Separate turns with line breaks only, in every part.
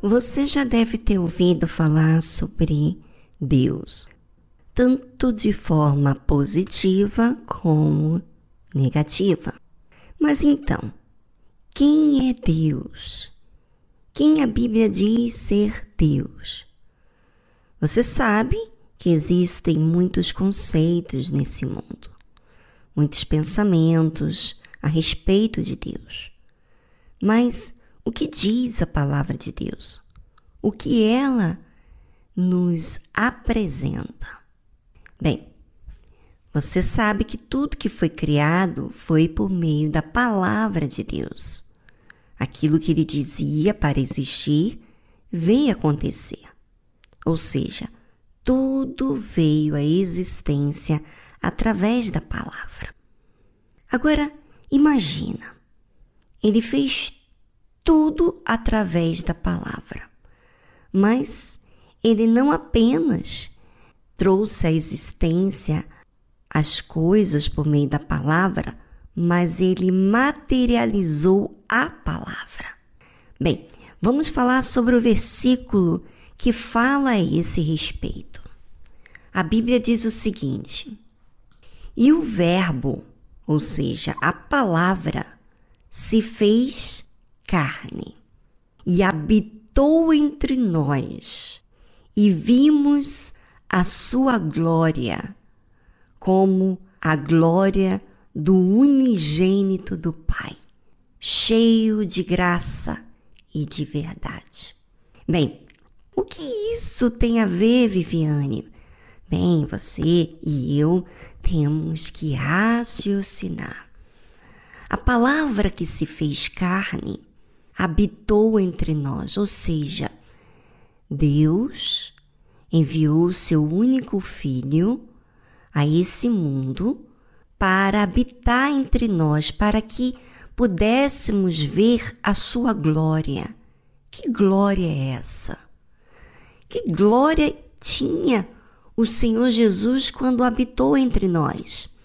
Você já deve ter ouvido falar sobre Deus, tanto de forma positiva como negativa. Mas então, quem é Deus? Quem a Bíblia diz ser Deus? Você sabe que existem muitos conceitos nesse mundo, muitos pensamentos a respeito de Deus. Mas o que diz a palavra de Deus? O que ela nos apresenta? Bem, você sabe que tudo que foi criado foi por meio da palavra de Deus. Aquilo que ele dizia para existir veio acontecer. Ou seja, tudo veio à existência através da palavra. Agora, imagina, ele fez tudo através da palavra. Mas ele não apenas trouxe à existência as coisas por meio da palavra, mas ele materializou a palavra. Bem, vamos falar sobre o versículo que fala a esse respeito. A Bíblia diz o seguinte: E o Verbo, ou seja, a palavra, se fez carne e habitou entre nós, e vimos a sua glória como a glória do unigênito do Pai, cheio de graça e de verdade. Bem, o que isso tem a ver, Viviane? Bem, você e eu temos que raciocinar. A palavra que se fez carne habitou entre nós, ou seja, Deus enviou seu único filho a esse mundo para habitar entre nós, para que pudéssemos ver a sua glória. Que glória é essa? Que glória tinha o Senhor Jesus quando habitou entre nós?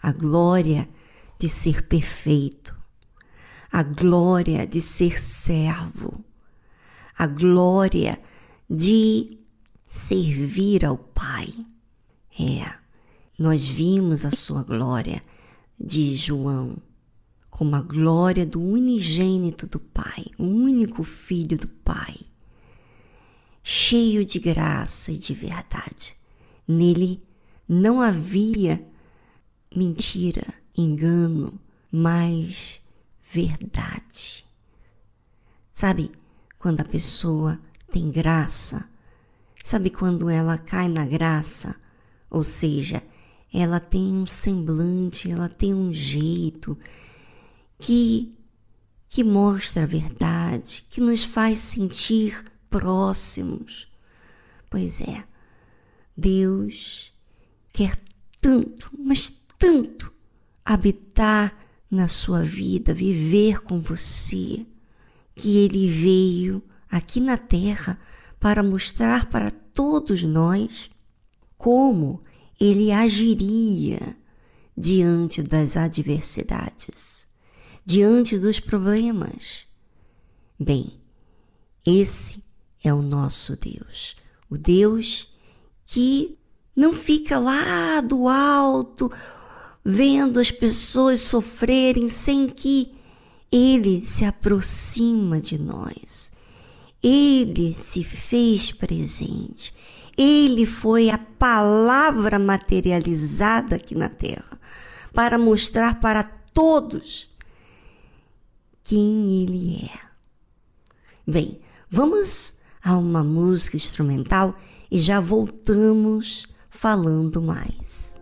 A glória de ser perfeito, a glória de ser servo, a glória de servir ao Pai. É, nós vimos a sua glória, diz João, como a glória do unigênito do Pai, o único Filho do Pai, cheio de graça e de verdade. Nele não havia mentira, engano, mas verdade. Sabe quando a pessoa tem graça? Sabe quando ela cai na graça? Ou seja, ela tem um semblante, ela tem um jeito que que mostra a verdade, que nos faz sentir próximos. Pois é, Deus quer tanto, mas tanto habitar na sua vida, viver com você, que ele veio aqui na terra para mostrar para todos nós como ele agiria diante das adversidades, diante dos problemas. Bem, esse é o nosso Deus, o Deus que não fica lá do alto vendo as pessoas sofrerem sem que ele se aproxima de nós. Ele se fez presente. Ele foi a palavra materializada aqui na terra para mostrar para todos quem ele é. Bem, vamos a uma música instrumental e já voltamos falando mais.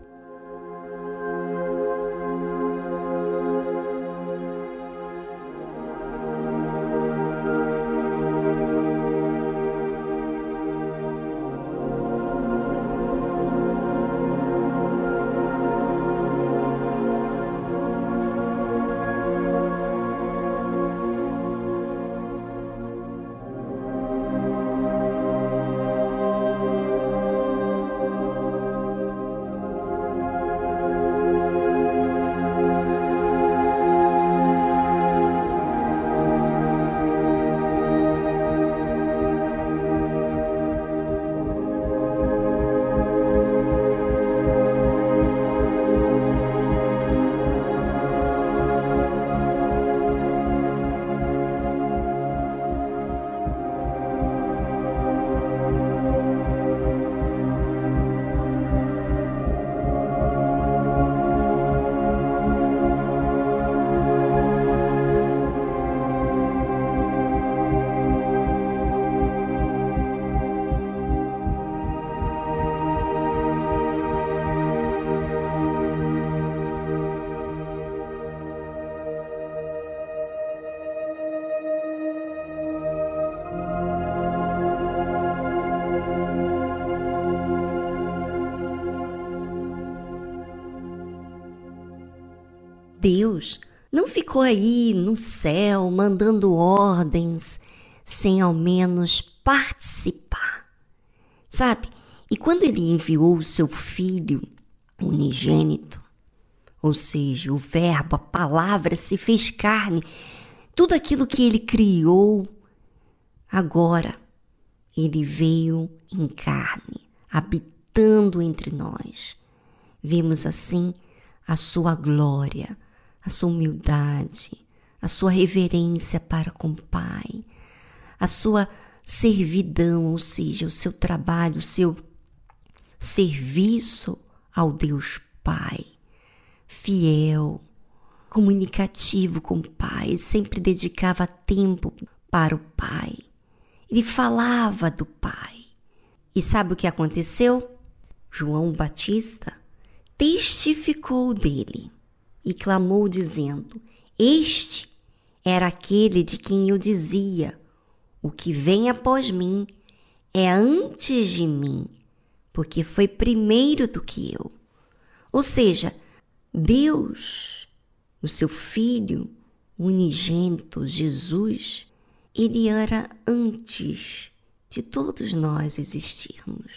Deus não ficou aí no céu mandando ordens sem ao menos participar. Sabe? E quando ele enviou o seu filho unigênito, ou seja, o Verbo, a palavra se fez carne, tudo aquilo que ele criou, agora ele veio em carne, habitando entre nós. Vimos assim a sua glória, a sua humildade, a sua reverência para com o Pai, a sua servidão, ou seja, o seu trabalho, o seu serviço ao Deus Pai, fiel, comunicativo com o Pai, sempre dedicava tempo para o Pai. Ele falava do Pai. E sabe o que aconteceu? João Batista testificou dele e clamou, dizendo: Este era aquele de quem eu dizia: O que vem após mim é antes de mim, porque foi primeiro do que eu. Ou seja, Deus, o seu Filho unigênito, Jesus, ele era antes de todos nós existirmos.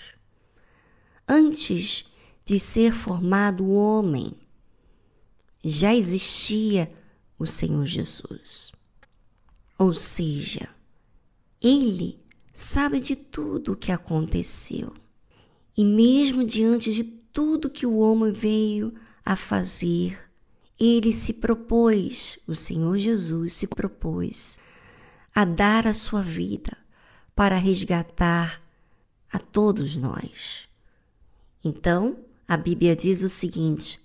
Antes de ser formado o homem, já existia o Senhor Jesus. Ou seja, ele sabe de tudo o que aconteceu. E mesmo diante de tudo que o homem veio a fazer, ele se propôs, o Senhor Jesus se propôs a dar a sua vida para resgatar a todos nós. Então, a Bíblia diz o seguinte: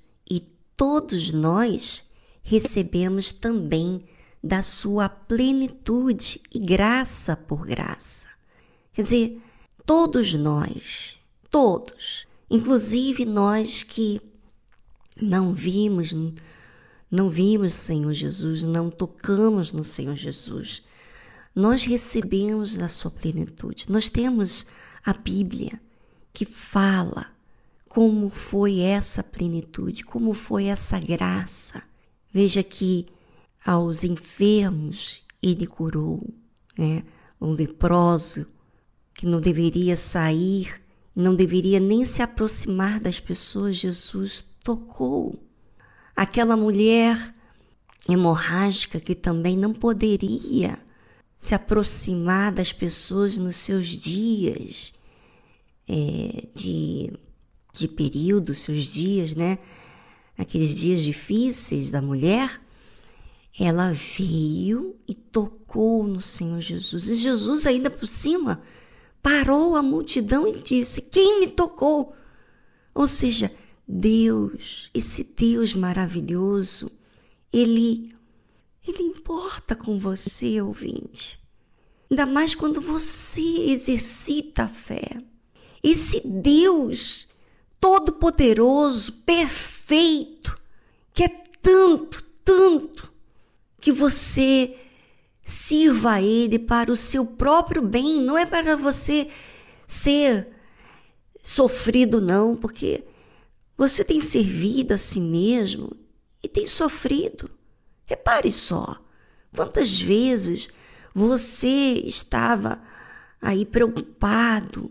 todos nós recebemos também da sua plenitude e graça por graça. Quer dizer, todos nós, todos, inclusive nós que não vimos, não vimos o Senhor Jesus, não tocamos no Senhor Jesus, nós recebemos da sua plenitude. Nós temos a Bíblia que fala como foi essa plenitude, como foi essa graça. Veja que aos enfermos ele curou, né? Um leproso que não deveria sair, não deveria nem se aproximar das pessoas, Jesus tocou. Aquela mulher hemorrágica que também não poderia se aproximar das pessoas nos seus dias é, de de período, seus dias, né? Aqueles dias difíceis da mulher, ela veio e tocou no Senhor Jesus. E Jesus, ainda por cima, parou a multidão e disse: Quem me tocou? Ou seja, Deus, esse Deus maravilhoso, ele, ele importa com você, ouvinte. Ainda mais quando você exercita a fé. Esse Deus todo-poderoso, perfeito, que é tanto, tanto, que você sirva a Ele para o seu próprio bem, não é para você ser sofrido, não, porque você tem servido a si mesmo e tem sofrido. Repare só, quantas vezes você estava aí preocupado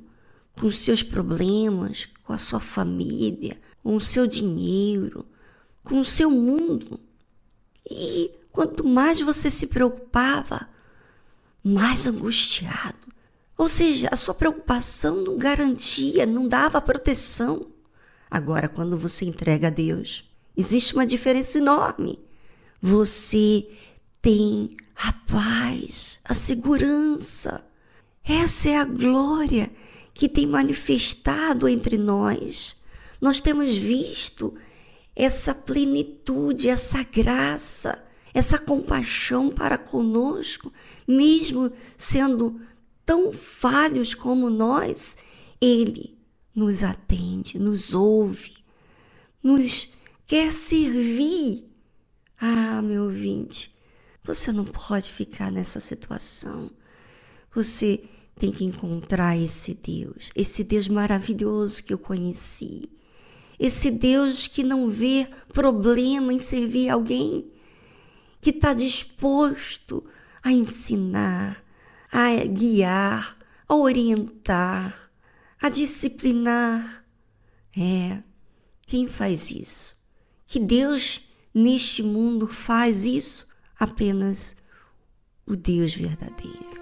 com seus problemas, com a sua família, com o seu dinheiro, com o seu mundo. E quanto mais você se preocupava, mais angustiado. Ou seja, a sua preocupação não garantia, não dava proteção. Agora, quando você entrega a Deus, existe uma diferença enorme. Você tem a paz, a segurança. Essa é a glória que tem manifestado entre nós. Nós temos visto essa plenitude, essa graça, essa compaixão para conosco, mesmo sendo tão falhos como nós, Ele nos atende, nos ouve, nos quer servir. Ah, meu ouvinte, você não pode ficar nessa situação. Você tem que encontrar esse Deus, esse Deus maravilhoso que eu conheci, esse Deus que não vê problema em servir alguém, que está disposto a ensinar, a guiar, a orientar, a disciplinar. É, quem faz isso? Que Deus neste mundo faz isso? Apenas o Deus verdadeiro.